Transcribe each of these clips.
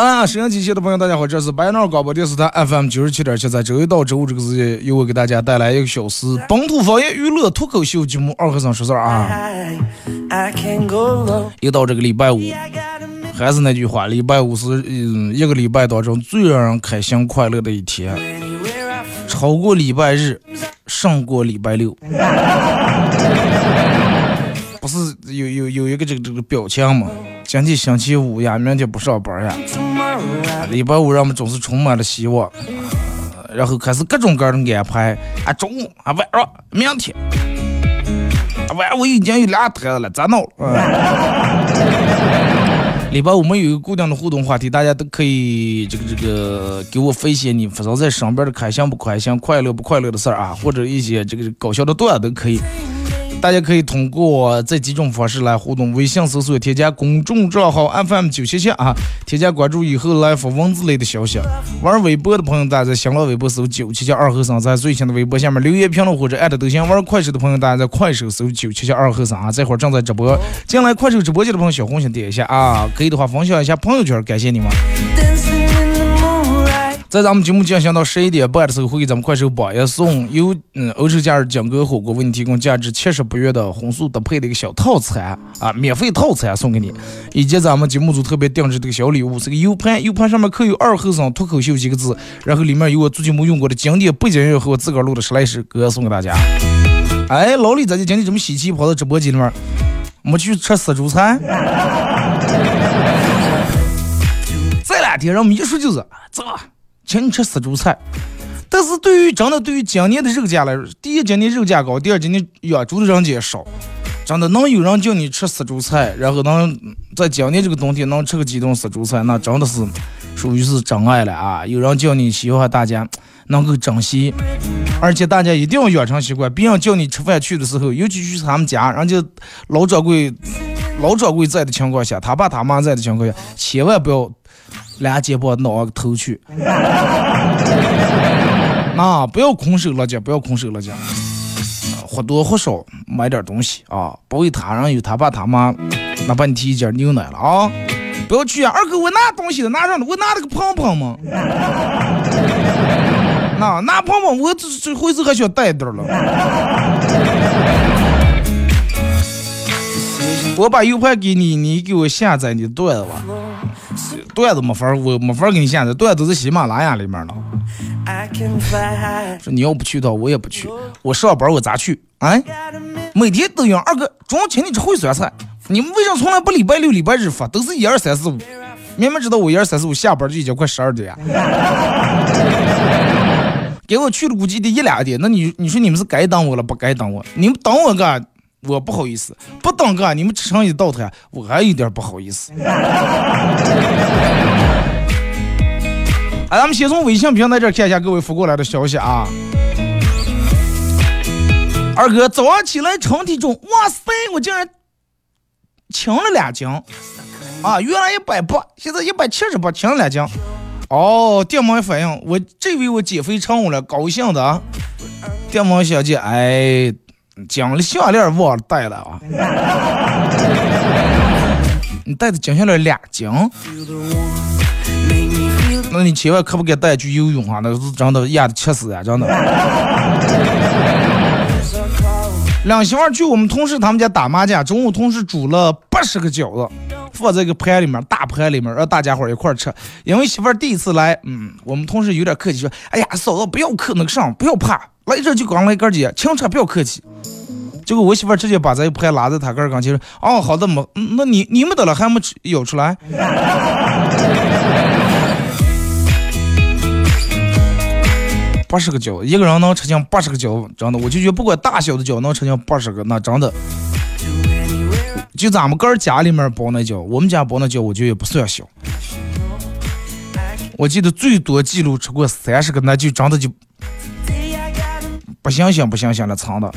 好了，收音机械的朋友，大家好，这是白闹广播电视台 FM 九十七点七，在周一到周五这个时间，由我给大家带来一个小时本土方言娱乐脱口秀节目《二和尚说事儿》啊。又到这个礼拜五，还是那句话，礼拜五是嗯一个礼拜当中最让人开心快乐的一天，超过礼拜日，胜过礼拜六。不是有有有一个这个这个表情吗？今天星期五呀，明天不上班呀。礼拜五让我们总是充满了希望，然后开始各种各样的安排啊，中午啊，晚上，明天，晚上我已经有俩台子了，咋弄？嗯 礼拜五我们有一个固定的互动话题，大家都可以这个这个给我分析你发生在身边的开心不开心、快乐不快乐的事儿啊，或者一些这个搞笑的段子都可以。大家可以通过这几种方式来互动：微信搜索添加公众账号 FM 九七七啊，添加关注以后来发文字类的消息。玩微博的朋友，大家在新浪微博搜九七七二和尚，在最新的微博下面留言评论或者艾特都行。玩快手的朋友，大家在快手搜九七七二和尚啊，这会儿正在直播。进来快手直播间的朋友，小红心点一下啊，可以的话分享一下朋友圈，感谢你们。在咱们节目进行到十一点半的时候，会给咱们快手榜一送由嗯欧式假日金哥火锅为你提供价值七十八元的荤素搭配的一个小套餐啊，免费套餐送给你，以及咱们节目组特别定制的一个小礼物，是个 U 盘，U 盘上面刻有“二后生脱口秀”几个字，然后里面有我最近没用过的经典背景音乐和我自个儿录的十来首歌送给大家。哎，老李，咱就今天这么喜气跑到直播间里面，没去吃死猪菜？这两天让我们一说就是走。请你吃死猪菜，但是对于真的对于今年的肉价来说，第一今年肉价高，第二今年养猪的人也少，真的能有人叫你吃死猪菜，然后能在今年这个冬天能吃个几顿死猪菜，那真的是属于是真爱了啊！有人叫你，希望大家能够珍惜，而且大家一定要养成习惯，别人叫你吃饭去的时候，尤其去他们家，人家老掌柜老掌柜在的情况下，他爸他妈在的情况下，千万不要。两肩膀挠个头去，啊，不要空手了家，不要空手了家，或多或少买点东西啊，不为他人有他爸他妈，那把你提一件牛奶了啊，不要去啊，二哥我拿东西了，拿上了，我拿了个胖胖嘛，那拿胖胖我这这回头还想带点了，我把 U 盘给你，你给我下载你的段子吧。段子没法我没法给你下载，段子都在喜马拉雅里面了。说你要不去的话，我也不去。我上班我咋去？哎，每天都有二哥中午请你吃烩酸菜，你们为啥从来不礼拜六、礼拜日发？都是一二三四五，明明知道我一二三四五下班就已经快十二点。给我去了估计得一两点，那你你说你们是该等我了不该等我？你们等我干？我不好意思，不等个你们吃上一道菜，我还有点不好意思。哎，咱们先从微信平台这看一下各位发过来的消息啊。二哥早上起来称体重，哇塞，我竟然轻了两斤啊！原来一百八，现在一百七十八，轻了两斤。哦，电门反应，我这回我减肥成功了，高兴的啊！电门小姐，哎。金的项链忘了带了啊！你带的金项链俩金，那你千万可不敢带去游泳啊！那是真的压的气死呀，真的。两媳妇儿去我们同事他们家打麻将，中午同事煮了八十个饺子，放在一个盘里面，大盘里面，让大家伙一块吃。因为媳妇儿第一次来，嗯，我们同事有点客气说：“哎呀，嫂子不要客那个上，不要怕，来这就刚来哥姐，请吃不要客气。”结果我媳妇儿直接把这一盘拉在他个儿跟前说：“哦，好的没，那你你们得了还没吃舀出来？”八十个饺，一个人能吃进八十个饺，真的，我就觉得不管大小的饺能吃进八十个，那真的。就咱们个儿家里面包那饺，我们家包那饺，我觉得也不算小。我记得最多记录吃过三十个，那就真的就不相信不相信了，藏的。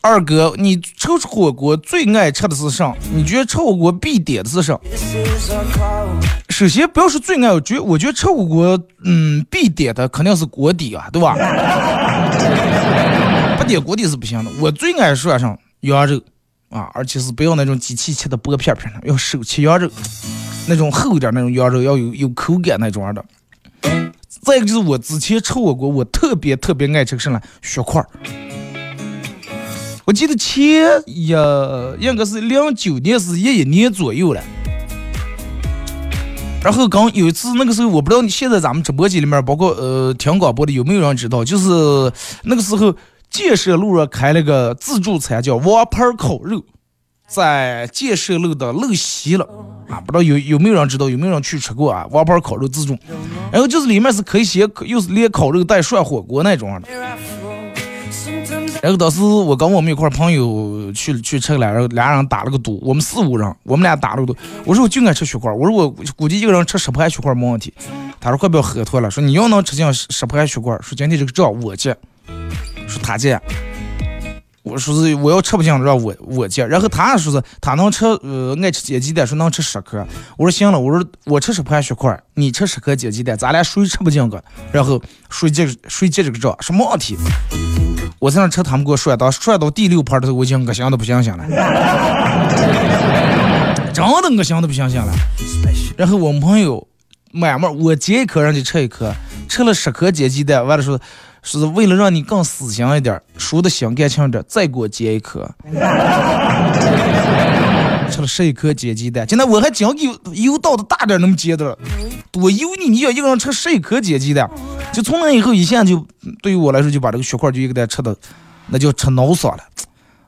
二哥，你吃火锅最爱吃的是啥？你觉得吃火锅必点的是啥？首先不要说最爱，我觉我觉得吃火锅，嗯，必点的肯定是锅底啊，对吧？不点锅底是不行的。我最爱涮上羊肉啊，而且是不要那种机器切的薄片片的，要手切羊肉，那种厚一点那种羊肉，要有有口感那种的。再一个就是我之前吃火锅，我特别特别爱吃什么血块儿。我记得前也应该是零九年是一一年左右了。然后刚有一次那个时候，我不知道你现在咱们直播间里面，包括呃听广播的有没有人知道，就是那个时候建设路上开了个自助餐，叫王牌烤肉，在建设路的路西了啊，不知道有有没有人知道，有没有人去吃过啊？王牌烤肉自助，然后就是里面是可以先又是连烤肉带涮火锅那种的。然后当时我跟我们一块朋友去去吃了，然后俩人打了个赌，我们四五人，我们俩打了个赌。我说我就爱吃血块，我说我估计一个人吃十盘血块没问题。他说快不要喝脱了，说你要能吃进十盘血块，说今天这个账我结，说他结。我说是我要吃不进让我我接。然后他说是他能吃呃爱吃煎鸡蛋，说能吃十颗。我说行了，我说我吃十盘血块，你吃十颗煎鸡蛋，咱俩谁吃不进个，然后谁接谁接这个账，什么问题？我在那吃，他们给我涮到涮到第六盘的时候，我已经恶心的不行行了，真的恶心的不行行了。然后我们朋友慢慢，我接一颗，人家吃一颗，吃了十颗煎鸡蛋，完了说是为了让你更死心一点，输的心甘情愿，再给我煎一颗。吃了十一颗煎鸡蛋，现在我还讲油油倒的大点，那么煎的，多油腻！你要一个人吃十一颗煎鸡蛋。就从那以后，一下就对于我来说，就把这个血块就一个蛋吃的，那叫吃脑爽了。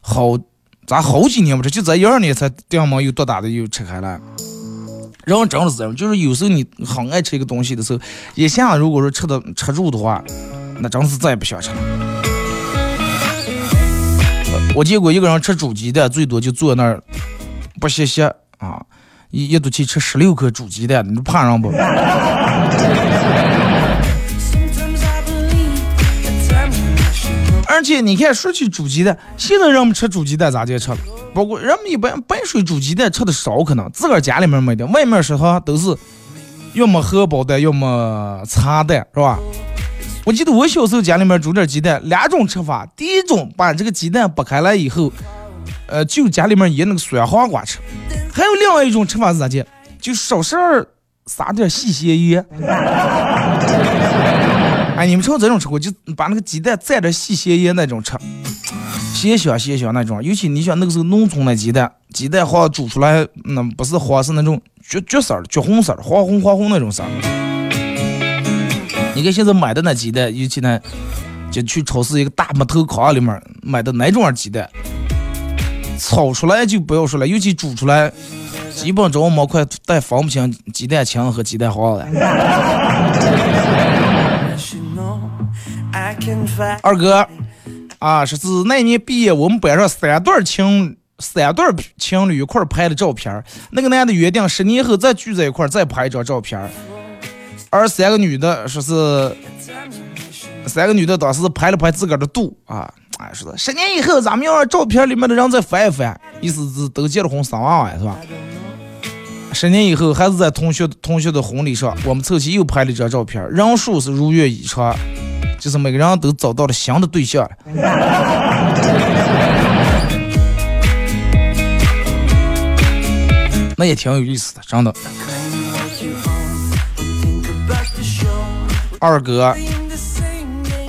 好，咱好几年不吃，就在一二年才电门又多大的又吃开了。然后真的是这样，就是有时候你很爱吃一个东西的时候，一下如果说吃的吃住的话，那真是再也不想吃了。我见过一个人吃煮鸡蛋，最多就坐那儿不歇歇啊，一一肚气吃十六颗煮鸡蛋，你怕人不？而且你看，说起煮鸡蛋，现在人们吃煮鸡蛋咋就吃了？包括人们一般白水煮鸡蛋吃的少，可能自个儿家里面没的，外面食堂都是要么荷包蛋，要么茶蛋，是吧？我记得我小时候家里面煮点鸡蛋，两种吃法。第一种把这个鸡蛋剥开来以后，呃，就家里面腌那个酸黄瓜吃；还有另外一种吃法是咋的？就少事儿撒点细咸盐。哎，你们吃过这种吃过？就把那个鸡蛋蘸着细咸盐那种吃，咸香咸香那种。尤其你想那个时候农村的鸡蛋，鸡蛋黄煮出来，那不是黄，是那种橘橘色的、橘红色的、黄红黄红那种色儿。你看现在买的那鸡蛋，尤其那就去超市一个大木头筐里面买的哪种鸡蛋，炒出来就不要说了，尤其煮出来，基本上毛块带分不清鸡蛋清和鸡蛋黄了。二哥，啊，说是那年毕业，我们班上三对情三对情侣一块拍的照片那个男的约定十年后再聚在一块再拍一张照片而三个女的说是三个女的当时拍了拍自个儿的肚啊，哎，说是十年以后咱们要让照片里面的人再翻一翻，意思是都结了婚生娃娃是吧？十年以后还是在同学同学的婚礼上，我们凑齐又拍了一张照片人数是如愿以偿。就是每个人都找到了新的对象，那也挺有意思的，真的。二哥，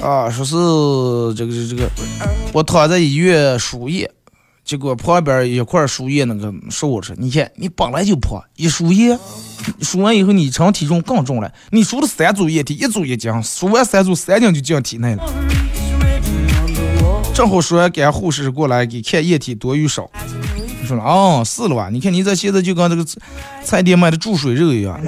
啊，说是这个这个，我躺在医院输液，结果旁边一块输液那个说我说，你看你本来就胖，一输液，输完以后你称体重更重了。你输了三组液体，一组一斤，输完三组三斤就进体内了。正好说，赶护士过来给看液体多与少。你说了，哦，是了吧？你看你这现在就跟这个菜店卖的注水肉一样。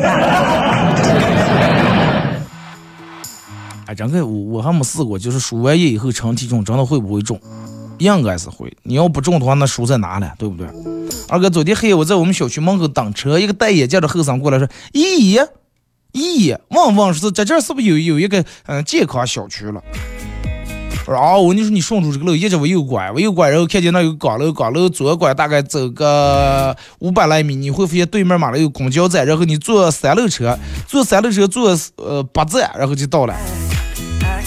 哎，真个我我还没试过，就是输完液以后称体重，真的会不会重？应该是会。你要不重的话，那输在哪了？对不对？二哥，昨天黑夜我在我们小区门口等车，一个戴眼镜的后生过来说：“咦咦，问问是在这是不是有有一个嗯健康小区了？”我说：“哦，我你说你顺着这个路，一直往右拐，往右拐，然后看见那有岗楼，岗楼左拐大概走个五百来米，你会发现对面马路有公交站，然后你坐三路车，坐三路车坐呃八站，然后就到了。”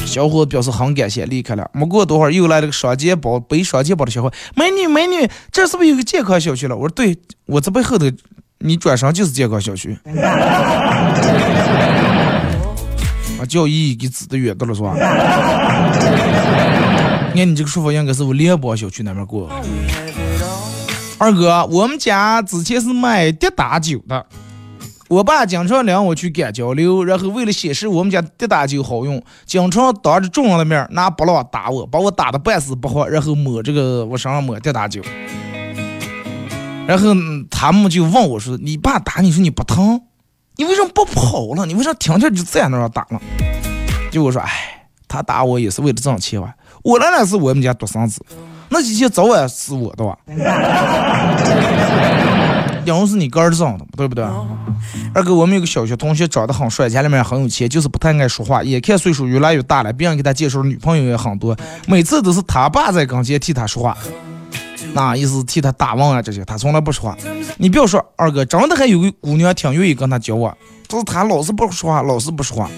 小伙子表示很感谢，离开了。没过多会儿，又来了个双肩包背双肩包的小伙，美女美女，这是不是有个健康小区了？我说对，我这背后头，你转身就是健康小区。啊，叫姨给指的远的了是吧？按你这个说法，应该是我联邦小区那边过。二哥，我们家之前是卖跌打酒的。我爸经常领我去干交流，然后为了显示我们家滴打酒好用，经常当着众人的面拿拨浪打我，把我打的半死不活，然后抹这个我身上抹滴打酒。然后他们就问我说：“你爸打你说你不疼，你为什么不跑了？你为啥天天就在那儿打了？”结果说：“哎，他打我也是为了挣钱吧？我那那是我们家独生子，那几天早晚是我的吧？”因为是你哥儿长的，对不对？二哥，我们有个小学同学长得很帅，家里面很有钱，就是不太爱说话。眼看岁数越来越大了，别人给他介绍女朋友也很多，每次都是他爸在跟前替他说话，那意思替他打问啊这些，他从来不说话。你不要说，二哥真的还有个姑娘挺愿意跟他交往，就是他老是不说话，老是不说话，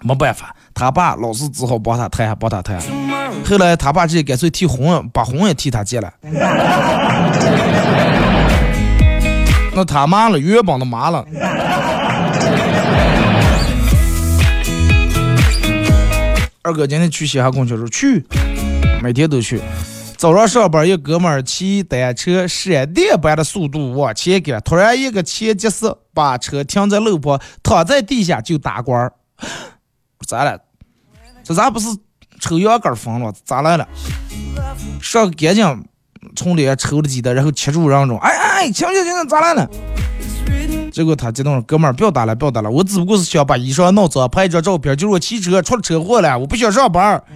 没办法，他爸老是只好帮他谈，帮他谈。后来他爸直接干脆替红，把红也替他借了。那他妈了，月帮的妈了。二哥今天去西安公交说去，每天都去。早上上班，一哥们儿骑单车闪电般的速度往前赶，突然一个前急刹，把车停在路旁，躺在地下就打滚儿。咋了？这咋不是抽羊杆疯了？咋来了？上赶紧。从脸抽了几刀，然后切住人中。哎哎，行行行，咋来了？结果他激动了，哥们儿，不要打了，不要打了，我只不过是想把衣裳弄脏，拍一张照片，就是我骑车出了车祸了，我不想上班。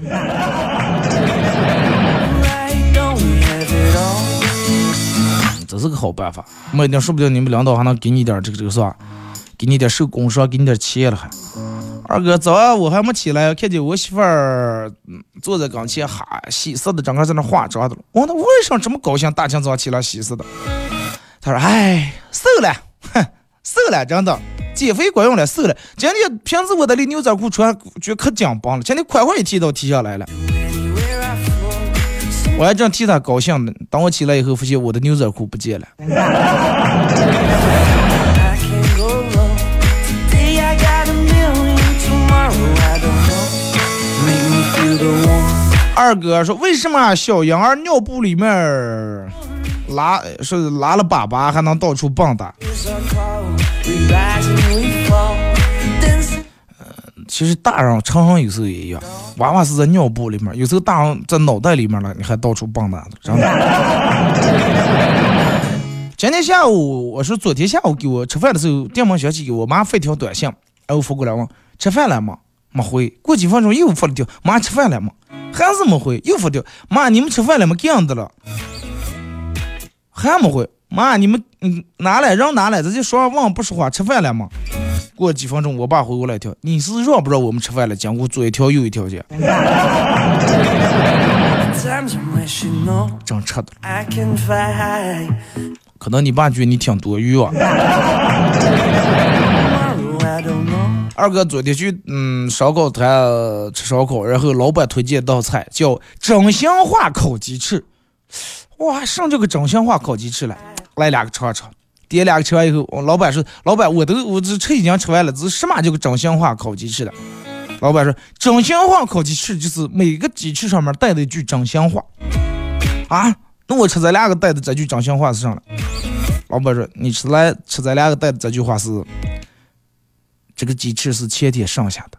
这是个好办法，没一定说不定你们领导还能给你点这个这个是吧？给你点手工伤，给你点钱了还。二哥，早上我还没起来，看见我媳妇儿坐在跟前，哈，喜色的，整个在那化妆的了。我问他为什么这么高兴，大清早起来喜色的？他说：“哎，瘦了，哼，瘦了，真的，减肥管用了，瘦了。今天平时我的那牛仔裤穿觉可紧绷了，今天快快一提都提下来了。我还正替他高兴呢，等我起来以后，发现我的牛仔裤不见了。”二哥说：“为什么小羊儿尿布里面拉是拉了粑粑还能到处蹦跶？”其实大人常常有时候也一样，娃娃是在尿布里面，有时候大人在脑袋里面了，你还到处蹦跶真的。今天下午，我说昨天下午给我吃饭的时候，电门响起，给我妈发条短信，然后发过来问吃饭了吗？没回。过几分钟又发了条，妈吃饭了吗？还是没回，又发条。妈，你们吃饭了吗？这样的了，还没回。妈，你们嗯拿来让拿来，直接说忘不说话，吃饭了吗？过几分钟，我爸回过来一条，你是让不让我们吃饭了？讲我左一条右一条去。真吃的。可能你爸觉得你挺多余啊。二哥昨天去嗯烧烤摊吃烧烤，然后老板推荐一道菜叫真心话烤鸡翅，哇，上这个真心话烤鸡翅了，来两个尝尝。点两个吃完以后，老板说：“老板，我都我这吃已经吃完了，这什么叫个真心话烤鸡翅了？”老板说，真心话烤鸡翅就是每个鸡翅上面带的一句真心话。啊，那我吃咱两个带的这句真心话是啥了？老板说，你吃来吃咱两个带的这句话是，这个鸡翅是前天剩下的。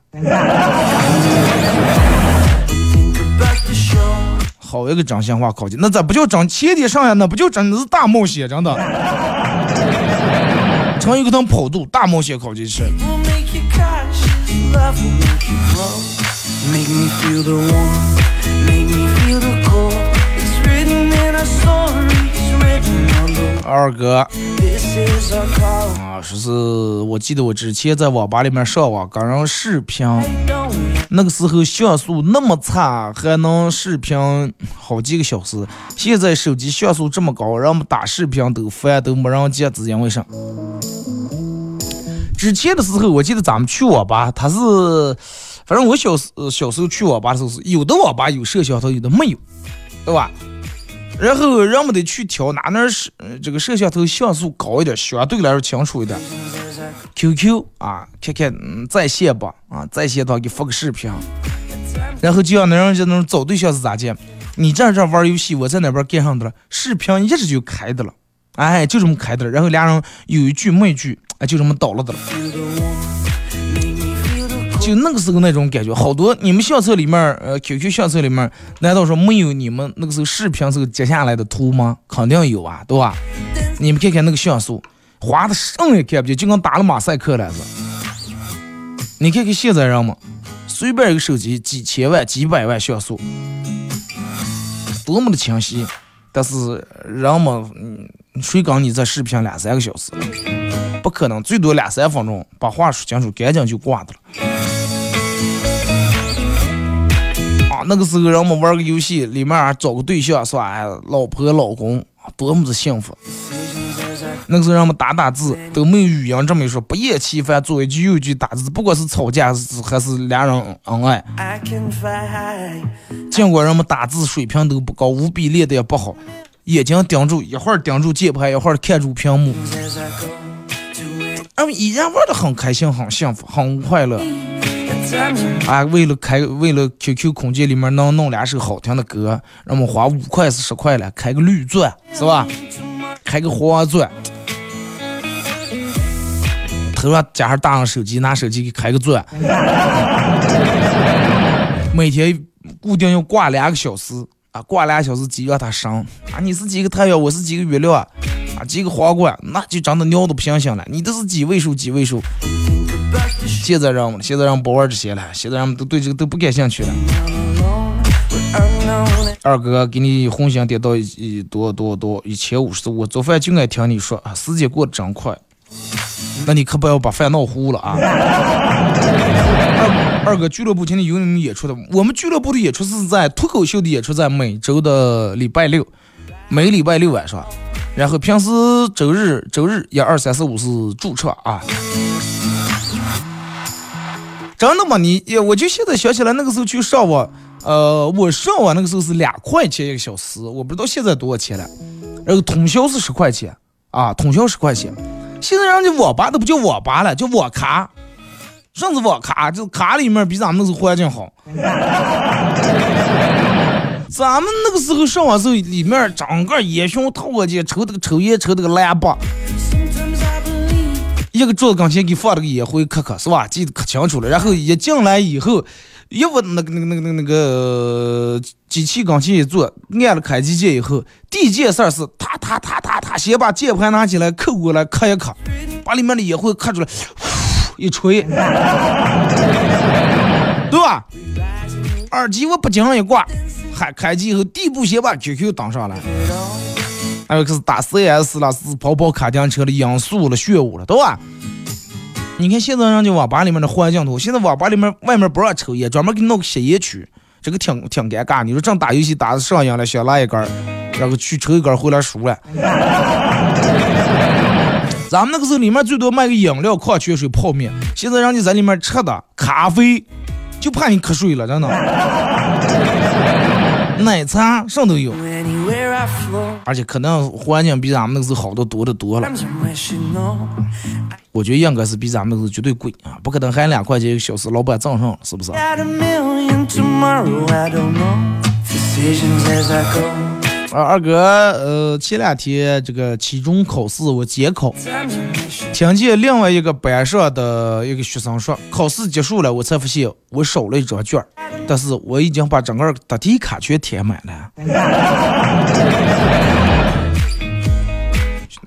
好一个真心话烤鸡，那咋不叫真？前天剩下那不就真的是大冒险，真的。成一个趟跑肚，大冒险烤鸡翅。二哥，啊，说是我记得我之前在网吧里面上网，跟人视频，那个时候像素那么差，还能视频好几个小时。现在手机像素这么高，让我们打视频都烦，都没人接，是因为啥？之前的时候，我记得咱们去网吧，他是，反正我小时小时候去网吧的时候是有的网吧有摄像头，有的没有，对吧？然后人们得去挑哪那是这个摄像头像素高一点，相对来说清楚一点。QQ 啊，看看在线吧，啊，在线的话给发个视频，然后就像那人家那种找对象是咋见？你在这玩游戏，我在那边干上的了，视频一直就开的了，哎，就这么开的了。然后俩人有一句没一句，哎，就这么倒了的了。就那个时候那种感觉，好多你们相册里面，呃，QQ 相册里面，难道说没有你们那个时候视频时候截下来的图吗？肯定有啊，对吧？你们看看那个像素，花的上也看不见，就跟打了马赛克了似。你看看现在人们，随便一个手机几千万、几百万像素，多么的清晰，但是人们，谁跟你在视频两三个小时？不可能，最多两三分钟，把话说清楚，赶紧就挂的了。那个时候，人们玩个游戏，里面找个对象是吧？老婆老公，多么的幸福。那个时候，人们打打字都没有语音这么一说，不厌其烦，左一句右一句打字，不管是吵架还是俩人恩爱。尽管人们打字水平都不高，五笔练的也不好，眼睛盯住一会儿盯住键盘，一会儿看住屏幕，人们依然玩的很开心，很幸福，很快乐。啊，为了开，为了 QQ 空间里面能弄两首好听的歌，让我们花五块是十块了，开个绿钻是吧？开个黄钻，头上加上大上手机，拿手机给开个钻，每天固定要挂两个小时啊，挂两个小时机让它升啊，你是几个太阳，我是几个月亮啊，啊几个皇冠，那就长得尿都不行行了，你都是几位数几位数。现在人们，现在人不玩这些了，现在人们都对这个都不感兴趣了。二哥给你红心点到一多多多一千五十，我做饭就爱听你说啊，时间过得真快。那你可不要把饭闹糊了啊！二二哥俱乐部今天有你们演出的，我们俱乐部的演出是在脱口秀的演出在每周的礼拜六，每礼拜六晚上，然后平时周日周日一二三四五是驻唱啊。真的吗？你，我就现在想起来，那个时候去上网，呃，我上网那个时候是两块钱一个小时，我不知道现在多少钱了。然后通宵是十块钱啊，通宵十块钱。现在人家网吧都不叫网吧了，叫网咖。甚至网咖？就卡里面比咱们那时候环境好。咱们那个时候上网时候，里面整个烟熏套间，抽这个抽烟抽这个蓝巴。一个桌子跟前给放了个烟灰壳壳，是吧？记得可清楚了。然后一进来以后，一闻那个那个那个那个那个机器跟前一坐，按了开机键以后，第一件事儿是，他他他他他先把键盘拿起来扣过来磕一磕，把里面的烟灰磕出来，一吹，对吧？耳机我不经一挂，还开机以后，第一步先把 QQ 登上来。还有可是打 CS 了，是跑跑卡丁车了，音速了，炫舞了，对吧？你看现在人家网吧里面的环境图，现在网吧里面外面不让抽烟，专门给你弄个吸烟区，这个挺挺尴尬。你说正打游戏打的上瘾了，想拉一根，然后去抽一根回来输了。咱们那个时候里面最多卖个饮料、矿泉水、泡面，现在人家在里面吃的咖啡，就怕你瞌睡了，真的。奶茶上都有。而且可能环境比咱们那个时候好的多的多了。我觉得应该是比咱们那个时候绝对贵啊，不可能喊两块钱一个小时，老板挣上，是不是？啊，二哥，呃，前两天这个期中考试我监考，听见另外一个班上的一个学生说，考试结束了，我才发现我少了一张卷，但是我已经把整个答题卡全填满了。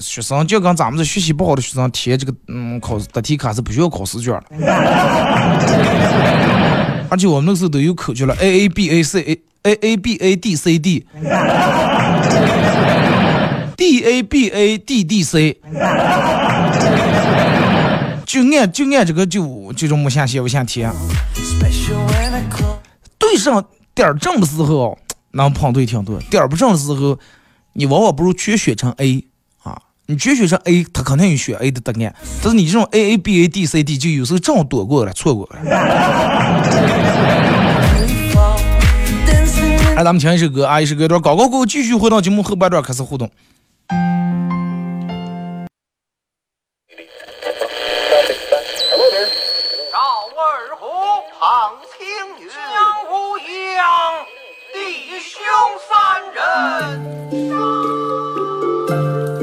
学生就跟咱们这学习不好的学生填这个，嗯，考答题卡是不需要考试卷的，而且我们那时候都有口诀了，A A B A C A。A A B A D C D D A B A D D C，就按就按这个就就这种没下写不下题，对上点儿正的时候能碰对挺多，点儿不正的时候，你往往不如全选成 A，你绝选成 A，他肯定有选 A 的答案，但是你这种 A A B A D C D 就有时候正好躲过了，错过了。来，咱们听一首歌啊，一首歌段，高高过后继续回到节目后半段开始互动。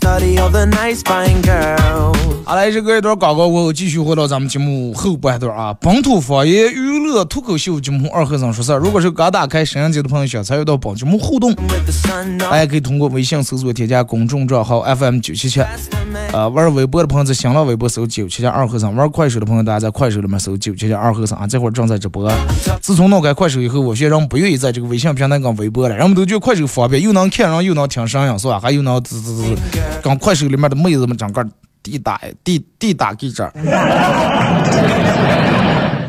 study all the nice, fine girl 好来，这个一段广告过后，继续回到咱们节目后半段啊。本土方言娱乐脱口秀节目二和尚说事儿。如果是刚打开摄像机的朋友，想参与到本节目互动，大家可以通过微信搜索添加公众账号 FM 九七七。呃，玩微博的朋友在新浪微博搜九七七二和尚；玩快手的朋友，大家在快手里面搜九七七二和尚啊。这会儿正在直播。自从弄开快手以后，我现在人不愿意在这个微信平台跟微博了，人们都觉得快手方便，又能看人，又能听声音，是吧？还又能滋滋滋，跟快手里面的妹子们整个地打地地打给这儿。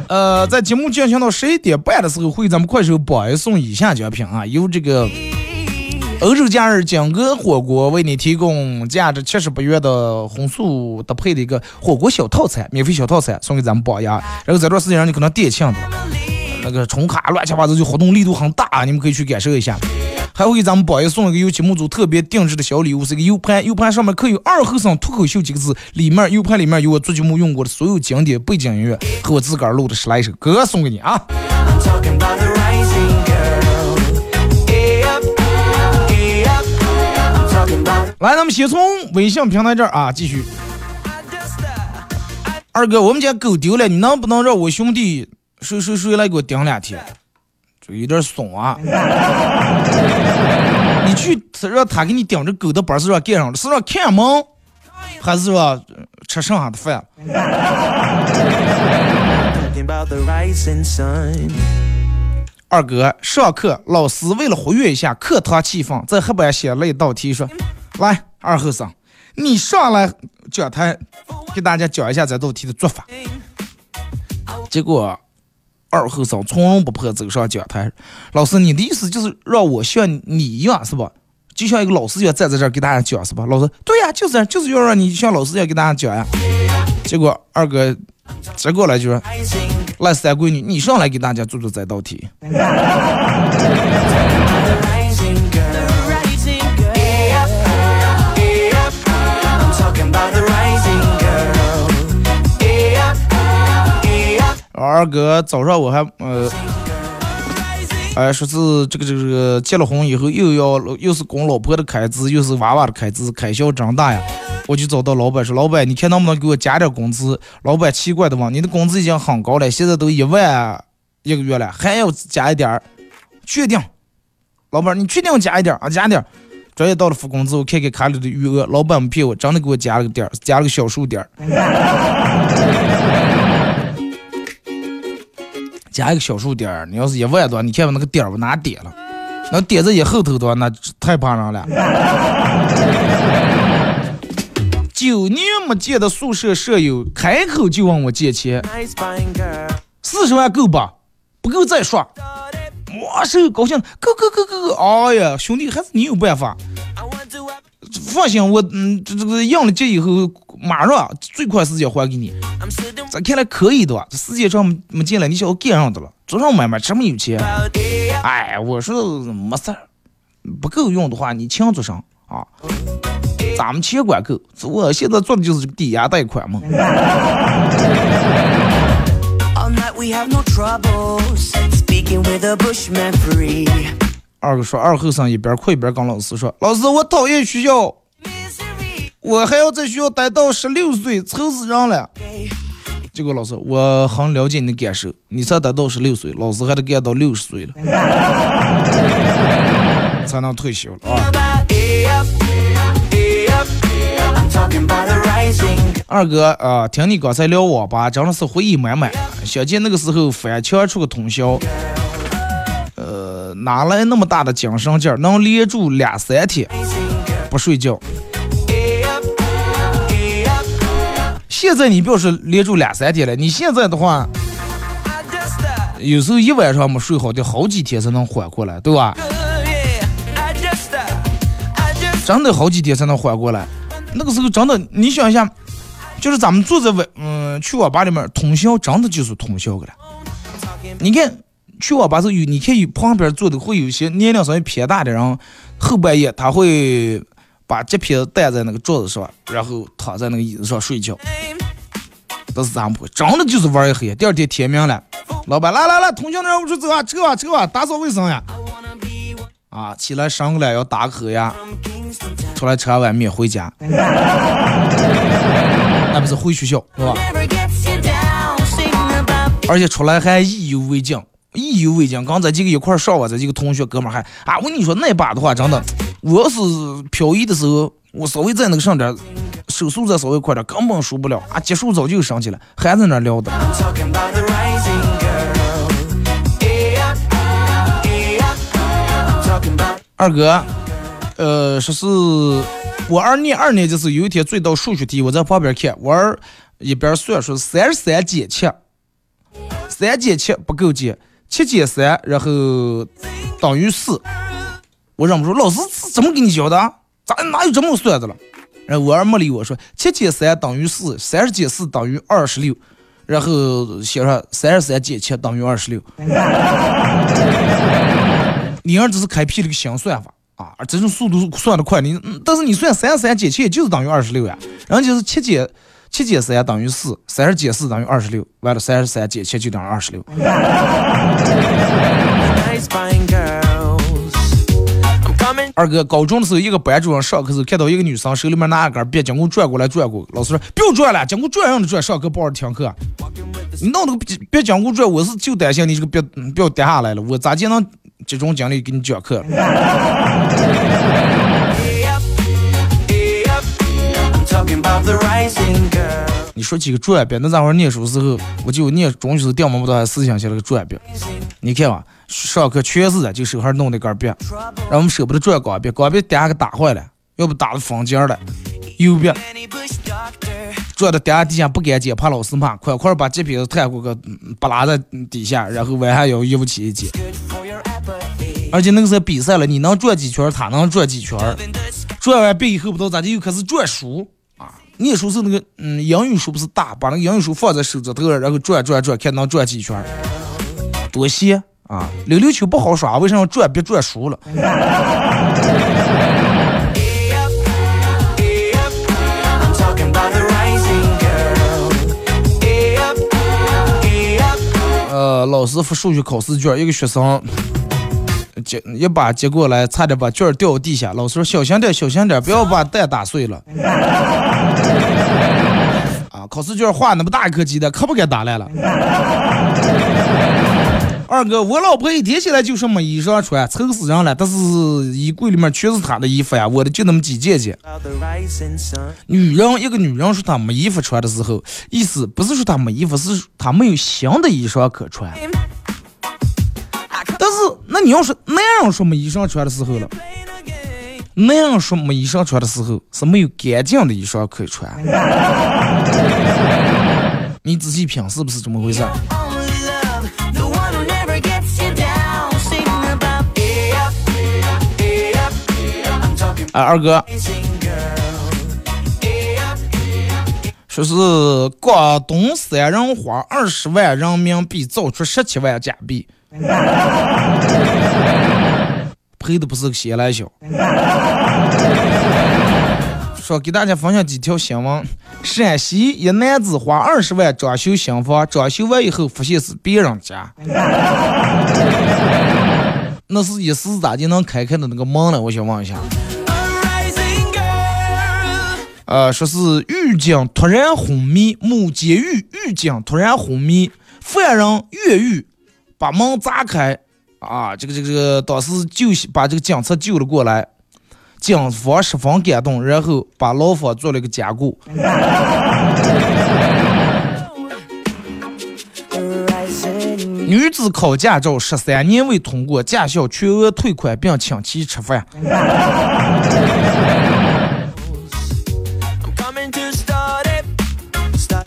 呃，在节目进行到十一点半的时候，会咱们快手榜一送以下奖品啊，由这个。欧洲假日金哥火锅为你提供价值七十八元的荤素搭配的一个火锅小套餐，免费小套餐送给咱们宝呀。然后这段时间你可能点庆的，那个充卡乱七八糟就活动力度很大，你们可以去感受一下。还会给咱们宝爷送一个由节目组特别定制的小礼物，是一个 U 盘，U 盘上面刻有“二后生脱口秀”几个字，里面 U 盘里面有我做节目用过的所有经典背景音乐和我自个儿录的十来首歌送给你啊。来，咱们先从微信平台这儿啊，继续。二哥，我们家狗丢了，你能不能让我兄弟谁谁谁来给我顶两天？就有点怂啊！你去让他给你顶着狗的本是让干上了，是让看门，还是说吃剩下的饭？二哥，上课老师为了活跃一下课堂气氛，在黑板写了一道题，说。来，二后生，你上来讲台给大家讲一下这道题的做法。结果，二后生从容不迫走上讲台。老师，你的意思就是让我像你一样是吧？就像一个老师一样站在这儿给大家讲是吧？老师，对呀，就是就是要让你像老师一样给大家讲呀。结果二哥直过来就说：“来三闺女，你上来给大家做做这道题。”二哥早上我还呃，哎，说是这个这个结了婚以后又要又是供老婆的开支，又是娃娃的开支，开销真大呀。我就找到老板说：“老板，你看能不能给我加点工资？”老板奇怪的问：“你的工资已经很高了，现在都一万一个月了，还要加一点儿？确定？老板，你确定加一点啊？加点儿。专业到了付工资，我看看卡里的余额，老板没骗我，真的给我加了个点儿，加了个小数点儿。加一个小数点儿，你要是一万多，你看我那个点儿我哪点了？那点在一后头的话，那太怕人了。九年没见的宿舍舍友，开口就问我借钱，四十万够吧？不够再说。哇，是高兴，够够够够够！哎呀，兄弟，还是你有办法。放心，我嗯，这这个应了借以后，马上最快时间还给你。咱看来可以的吧？这世界上没见了，你想要干上的了？做上买卖这么有钱？哎，我说没事儿，不够用的话你抢做上啊。咱们钱管够，我现在做的就是抵押贷款嘛。二哥说，二后生一边哭一边跟老师说：“老师，我讨厌学校，我还要在学校待到十六岁，愁死人了。”结果老师，我很了解你的感受，你才待到十六岁，老师还得干到六十岁了，才能退休了啊。二哥啊，听你刚才聊网吧，真的是回忆满满，想见那个时候翻墙出个通宵。哪来那么大的精神劲儿，能连住两三天不睡觉？现在你不要说连住两三天了，你现在的话，有时候一晚上没睡好，得好几天才能缓过来，对吧？真的好几天才能缓过来。那个时候真的，你想一下，就是咱们坐在网，嗯，去网吧里面通宵，真的就是通宵个了。你看。去网吧时候有，你看有旁边坐的会有一些年龄稍微偏大的人，后半夜他会把这片子带在那个桌子上，然后躺在那个椅子上睡觉。这是咱们不会，真的就是玩一黑。第二天天明了，老板来来来，通宵的让我出走啊，撤啊撤啊，打扫卫生呀。啊，起来上个来要打口呀，出来吃碗面回家。那不是回学校是吧？而且出来还意犹未尽。意犹未尽，刚才几个一块上啊，这几个同学哥们还啊，我跟你说那把的话，真的，我要是漂移的时候，我稍微在那个上点，手速再稍微快点，根本输不了啊，结束早就上去了，还在那聊的。二哥，呃，说是我二年二年级时有一天做道数学题，我在旁边看，我儿一边算，说三十三减七，三减七不够减。七减三，然后等于四。我忍不住，老师怎么给你教的？咋哪有这么算的了？然后我儿没理我说，七减三等于四，三十减四等于二十六，然后写上三十三减七等于二十六。你儿子是开辟了个新算法啊，这种速度算得快，你但是你算三十三减七就是等于二十六呀，然后就是七减。七减三等于四，三十减四等于二十六，完了三十三减七就等于二十六。二哥，高中的时候，一个班主任上课时候看到一个女生手里面拿一根笔，将我转过来转过，老师说不要转了，将我转让的转，上课不好好听课。你弄那个笔别将我转，我是就担心你这个笔不要掉下来了，我咋就能集中精力给你讲课？你说起个转笔，那咱会儿念书时候，我就念中学时候掉毛不到还思想写了个转笔。你看吧，上课全是的，就手上弄那根笔，然后我们舍不得转钢笔，钢笔底下给打坏了，要不打的封尖了。油笔坐在地下地下不敢捡，怕老师骂，快快把这瓶子探过个，不拉在底下，然后弯下腰一不起一捡。而且那个时候比赛了，你能转几圈，他能转几圈，转完笔以后不知道咋的又开始转书啊。念书是那个嗯英语书不是大，把那个英语书放在手指头上，然后转转转，看能转几圈，多些啊！溜溜球不好耍，为什么转别转书了？呃，老师发数学考试卷，一个学生接一把接过来，差点把卷掉地下。老师说：“小心点，小心点，不要把蛋打碎了。”啊，考试卷画那么大一颗鸡蛋，可不敢打烂了。二哥，我老婆一天起来就说没衣裳穿，愁死人了。但是衣柜里面全是她的衣服呀，我的就那么几件件。女人，一个女人说她没衣服穿的时候，意思不是说她没衣服，是她没有新的衣裳可穿。你要是男人说没衣裳穿的时候了，男人说没衣裳穿的时候是没有干净的衣裳可以穿。你仔细品，是不是这么回事？哎，二哥，说是广东三人花二十万人民币造出十七万假币，赔的不是个闲来小。说给大家分享几条新闻：陕西一男子花二十万装修新房，装修完以后发现是别人家。那是一时咋就能开开的那个门了？我想问一下。呃，说是狱警突然昏迷，某监狱狱警突然昏迷，犯人越狱，把门砸开，啊，这个这个这个，当时救把这个警察救了过来，警方十分感动，然后把牢房做了个加固。女子考驾照十三年未通过，驾校全额退款并请其吃饭。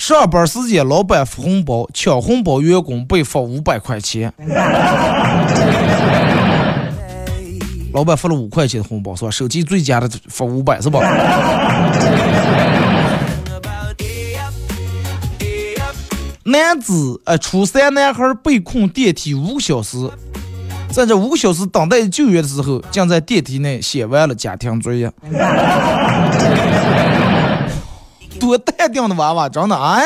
上班时间，老板发红包，抢红包员工被罚五百块钱。老板发了五块钱的红包是吧？手气最佳的发五百是吧？男子呃，初三男孩被困电梯五小时，在这五个小时等待救援的时候，竟在电梯内写完了家庭作业。多淡定的娃娃，真的啊！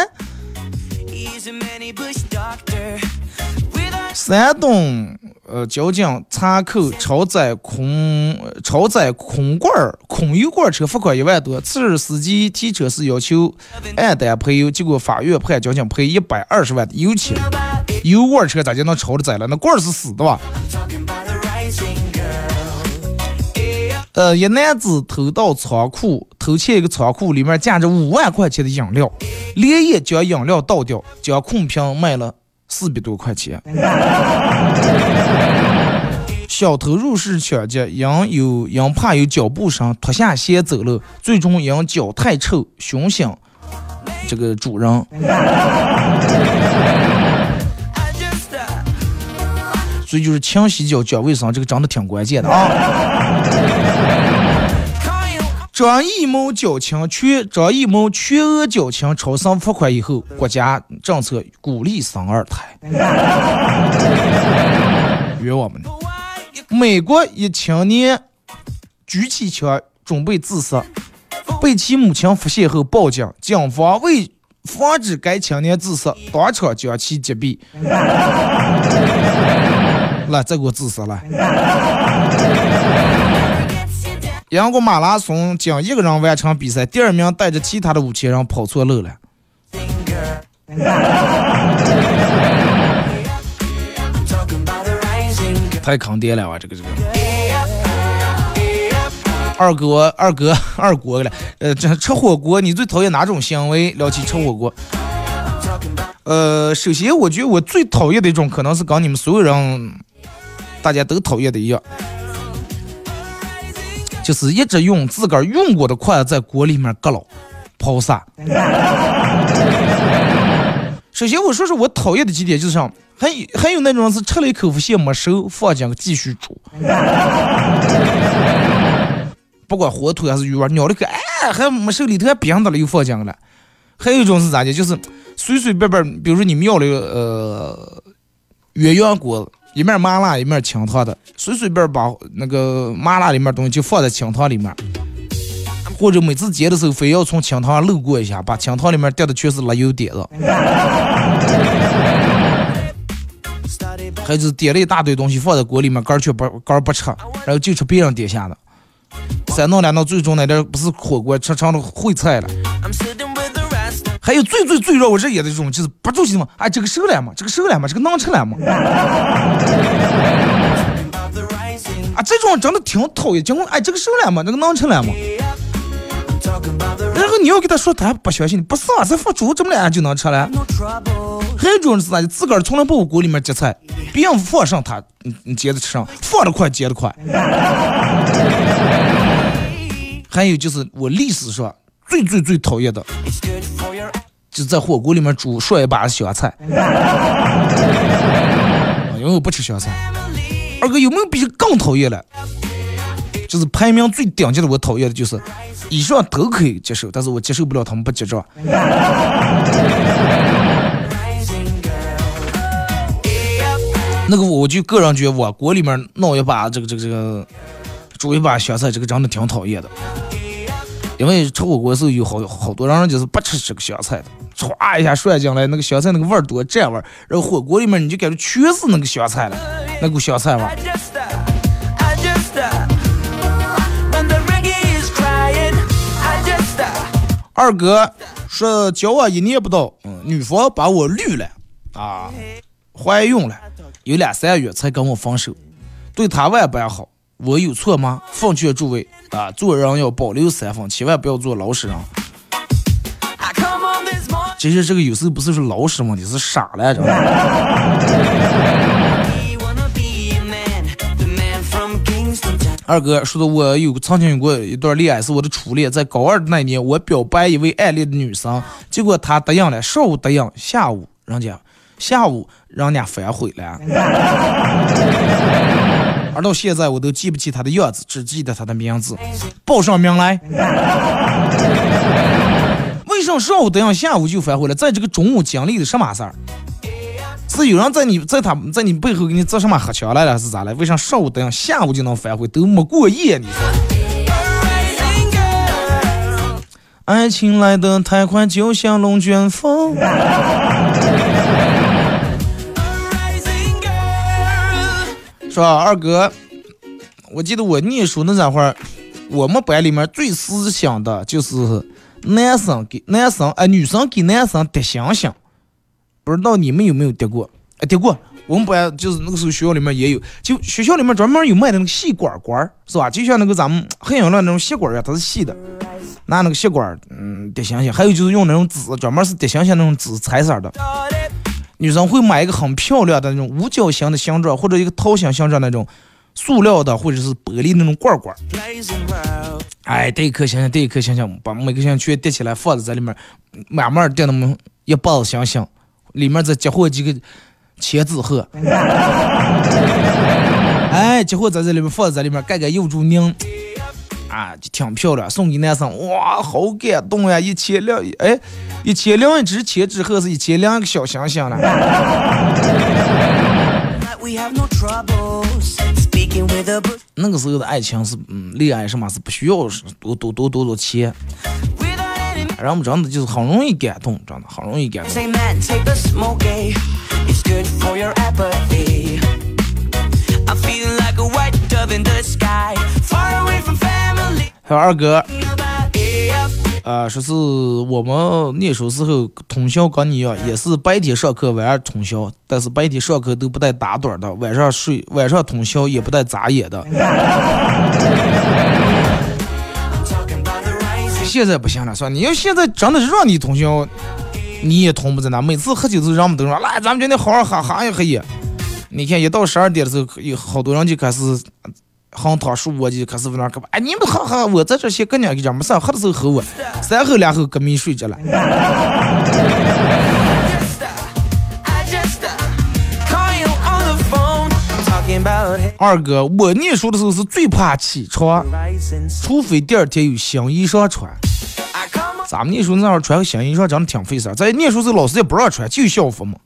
山东呃交警查扣超载空超载空罐空油罐车，罚款一万多。次日司机提车时要求按单赔油，结果法院判交警赔一百二十万的油钱。油罐车咋就能超着载了？那罐是死的吧？呃，一男子偷盗仓库，偷窃一个仓库，里面价值五万块钱的饮料，连夜将饮料倒掉，将空瓶卖了四百多块钱。小偷入室抢劫，因有因怕有脚步声，脱下鞋走了，最终因脚太臭熏醒这个主人。所以就是勤洗脚、讲卫生，这个真的挺关键的啊。张艺谋缴清全张艺谋全额缴清超生罚款以后，国家政策鼓励生二胎。冤我们！美国一青年举起枪准备自杀，被其母亲发现后报警，警方为防止该青年自杀，当场将其击毙。来，再给我自杀来！杨过马拉松仅一个人完成比赛，第二名带着其他的五千人跑错路了。太坑爹了啊！这个这个。二哥，二哥，二哥了。呃，这吃火锅，你最讨厌哪种行为？聊起吃火锅。呃，首先我觉得我最讨厌的一种，可能是跟你们所有人大家都讨厌的一样，就是一直用自个儿用过的筷子在锅里面搁了，抛洒。首先我说说我讨厌的几点，就是上还有还有那种是吃了一口蟹没收，放进去继续煮，不管火腿还是鱼丸，咬了个哎还没收里头还冰的了又放进去了。还有一种是咋的，就是随随便便，比如说你们要了呃鸳鸯锅，一面麻辣一面清汤的，随随便把那个麻辣里面东西就放在清汤里面。或者每次煎的时候，非要从清汤上漏过一下，把清汤里面掉的全是辣油点子。还是点了一大堆东西放在锅里面，干却不干不吃，然后就吃别人点下的。再弄两弄，最终那点不是火锅，吃成了烩菜了。还有最最最让我热眼的这种，就是不住心嘛，哎，这个瘦了吗？这个瘦了吗？这个能吃了吗？啊，这种真的挺讨厌。结果，哎，这个瘦了吗？这个能吃了吗？然后你要给他说，他还不相信。不是啊，这放煮这么两就能吃了。还有一种是啥？自个儿从来不往锅里面夹菜，别人放上他，你你接着吃上，放的快，接的快。还有就是我历史上最最最讨厌的，就在火锅里面煮涮一把香菜，因为我不吃香菜。二哥有没有比这更讨厌了？就是排名最顶级的，我讨厌的就是以上都可以接受，但是我接受不了他们不结账。那个我就个人觉得，我锅里面弄一把这个这个这个煮一把香菜，这个真的挺讨厌的。因为吃火锅的时候有好好多人就是不吃这个香菜的，歘一下涮进来，那个香菜那个味儿多蘸味儿，然后火锅里面你就感觉全是那个香菜了，那股香菜味儿。二哥说交往一年不到，嗯，女方把我绿了，啊，怀孕了，有两三个月才跟我分手，对她万般好，我有错吗？奉劝诸位啊，做人要保留三分，千万不要做老实人。其实这个有时候不是说老实问题，是傻了，知道吗？二哥说的，我有曾经有过一段恋爱，是我的初恋，在高二的那年，我表白一位暗恋的女生，结果她答应了，上午答应，下午人家下午人家反悔了，而到现在我都记不起他的样子，只记得他的名字，报上名来。为什么上午答应，下午就反悔了？在这个中午经历的什么事儿？是有人在你在他在你背后给你做什么黑枪来了，是咋了？为啥上午答应，下午就能反悔？都没过夜，你说？爱情来得太快，就像龙卷风。是吧，二哥？我记得我念书那阵会儿，我们班里面最思想的就是男生给男生，哎，女生给男生叠星星。不知道你们有没有叠过？哎，叠过。我们班就是那个时候学校里面也有，就学校里面专门有卖的那个细管管，是吧？就像那个咱们很阳乐那种细管儿它是细的，拿那个细管，嗯，叠星星。还有就是用那种纸，专门是叠星星那种纸，彩色的。女生会买一个很漂亮的那种五角形的形状，或者一个桃形形状那种塑料的，或者是玻璃那种罐罐。哎，这一颗星星，这一颗星星，把每个星星全叠起来，放在这里面，慢慢叠那么一包星星。里面再结合几个千纸鹤，哎，结合在这里面放在这里面盖盖幼竹宁，啊，就挺漂亮。送给男生，哇，好感动呀！一千两，哎，一千两一只千纸鹤是一千两个小星星了。那个时候的爱情是，嗯，恋爱什么是不需要多多多多多钱。让我们真的就是很容易感动，真的很容易感动。还有二哥，啊，说是我们念书时候通宵跟你一样，也是白天上课，晚上通宵，但是白天上课都不带打盹的，晚上睡，晚上通宵也不带眨眼的。现在不行了，算你要现在真的是让你通宵，你也通不在那。每次喝酒都让们都说，来，咱们今天好好喝，喝一喝夜。你看一到十二点的时候，有好多人就开始横躺竖卧就开始在那搁吧？哎，你们喝喝，我在这先搁你就讲，没事，喝的时候喝我，三后两后革命睡着了。二哥，我念书的时候是最怕起床，除非第二天有新衣裳穿。咱们念书那会儿穿个新衣裳真的挺费事儿，在念书时候老师也不让穿，就校服嘛。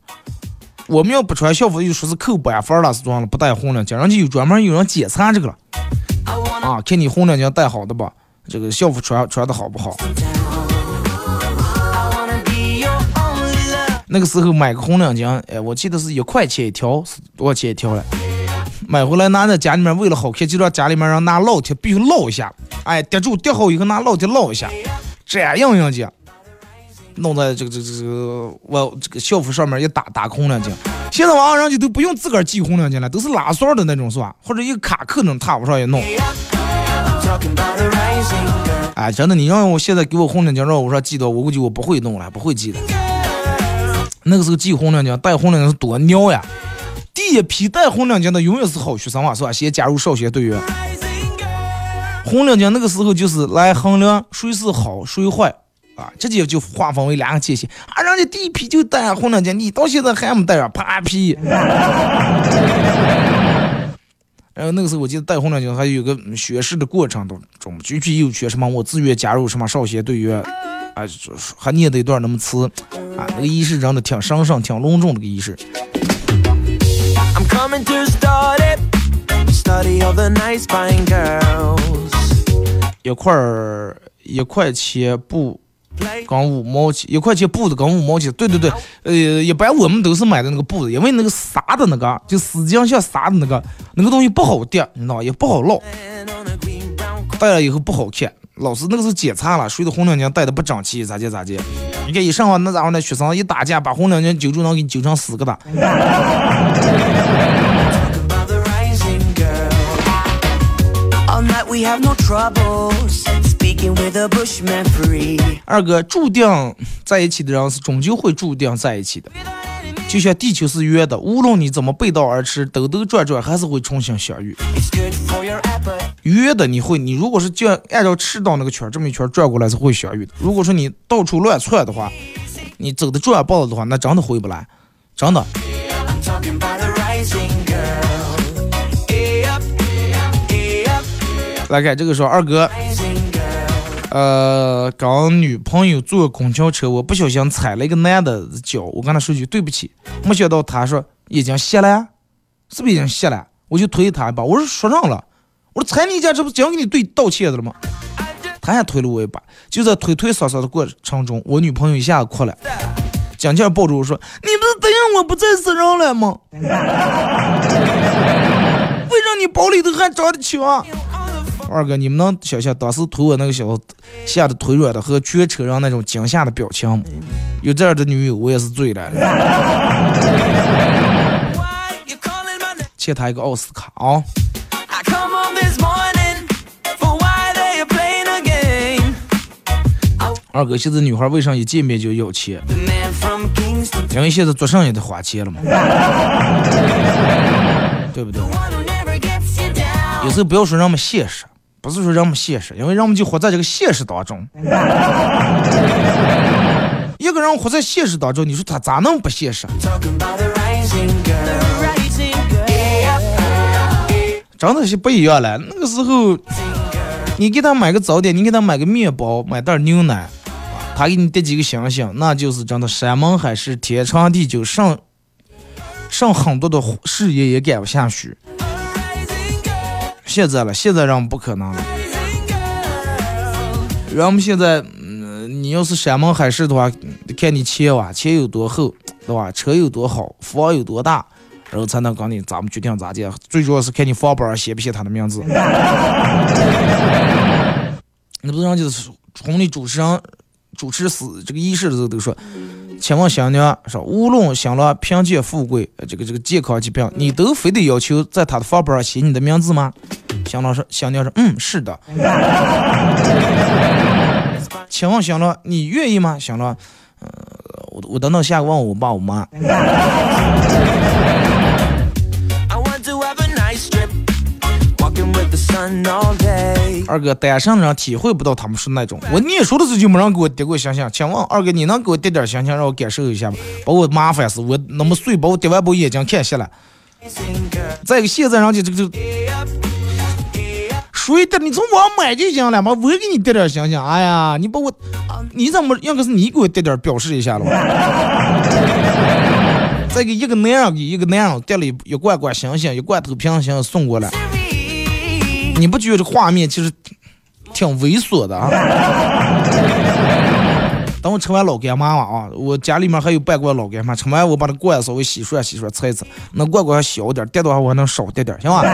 我们要不穿校服，就说是扣班分了，是装了不带红领巾，人家有专门有人检查这个了。啊，看你红领巾戴好的吧，这个校服穿穿的好不好？那个时候买个红领巾，哎，我记得是一块钱一条，是多少钱一条了？买回来拿在家里面，为了好看，就让家里面人拿烙铁必须烙一下，哎，叠住叠好以后拿烙铁烙一下，这样样子，弄在这个这个这个我这个校服上面一打打红领巾。现在网上人家都不用自个儿系红领巾了，都是拉栓的那种是吧？或者一个卡扣那种踏不上也弄。哎，真的，你让我现在给我红领巾让我说系到，我估计我不会弄了，不会系的。那个时候系红领巾，戴红领巾是多尿呀！第一批戴红领巾的永远是好学生啊，是吧？先加入少先队员。红领巾那个时候就是来衡量谁是好谁坏啊，直接就划分为两个界限啊。人家第一批就戴红领巾，你到现在还没戴啊？啪批！然后那个时候我记得戴红领巾还有个学试的过程，当中具体有缺什么，我自愿加入什么少先队员，啊，还念的一段那么词，啊，那个仪式真的挺神圣、挺隆重的个仪式。一块儿一块钱布。跟五毛钱一块钱布子，跟五毛钱。对对对，呃，一般我们都是买的那个布子，因为那个纱的那个，就丝巾像纱的那个，那个东西不好叠，你知道也不好烙，戴了以后不好看。老师那个是检查了，谁的红领巾戴的不整齐，咋接咋接。你看一上网那家伙那学生一打架，把红领巾揪住能给你揪成四个大。二哥，注定在一起的人是终究会注定在一起的，就像地球是圆的，无论你怎么背道而驰，兜兜转转还是会重新相遇。圆的你会，你如果是就按照赤道那个圈这么一圈转过来是会相遇的。如果说你到处乱窜的话，你走的转爆了的话，那真的回不来，真的。来看这个说二哥，呃，跟女朋友坐公交车，我不小心踩了一个男的脚，我跟他说句对不起，没想到他说已经谢了，是不是已经谢了？我就推他一把，我说说上了，我说踩你一下，这不讲给你对道歉的了吗？他还推了我一把，就在推推搡搡的过程中，我女朋友一下子哭了，紧接抱住我说：“你不是答应我不再死人了吗？为啥你包里头还装的枪？”二哥，你们能想象当时推我那个小子吓得腿软的和全车人那种惊吓的表情吗？有这样的女友，我也是醉了。欠他一个奥斯卡啊！二哥，现在女孩为啥一见面就要钱？因为现在做生意得花钱了嘛，对不对？有时候不要说那么现实。不是说人们现实，因为人们就活在这个现实当中。一个人活在现实当中，你说他咋能不现实？真的是不一样了。那个时候，你给他买个早点，你给他买个面包，买袋牛奶，他给你叠几个星星，那就是真的山盟海誓、天长地久，上上很多的事业也干不下去。现在了，现在人不可能了。人们现在，嗯，你要是山盟海誓的话，看你钱哇，钱有多厚，对吧？车有多好，房有多大，然后才能跟你咱们决定咋地。最主要是看你房本上写不写他的名字。那不是人就是婚礼主持人主持死这个仪式的时候都说。请问新娘说，无论新郎贫贱富贵，这个这个健康疾病，你都非得要求在他的房本上写你的名字吗？新郎说，新娘说，嗯，是的。请问新郎，你愿意吗？新郎，呃，我我等等下问我爸我妈。二哥单身的人体会不到他们是那种。我念书的时候就没人给我叠过星星，请问二哥你能给我叠点星星让我感受一下吗？把我麻烦死，我那么碎把我叠完把眼睛看瞎了。再一个现在人家这个这个水的，你从网买就行了嘛，我给你点点星星。哎呀，你把我，你怎么应该是你给我点点表示一下了嘛？再给一个男人给一个男人点了一一罐罐星星，一罐头瓶星送过来，你不觉得这画面其实挺猥琐的啊？等我吃完老干妈了啊，我家里面还有半罐老干妈，吃完我把那罐稍微洗涮洗涮，擦一擦，那罐罐还小点，点的话我还能少点点，行吧？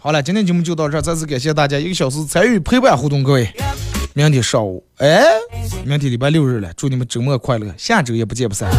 好了，今天节目就到这儿，再次感谢大家一个小时参与陪伴互动，各位，明天上午，哎，明天礼拜六日了，祝你们周末快乐，下周也不见不散。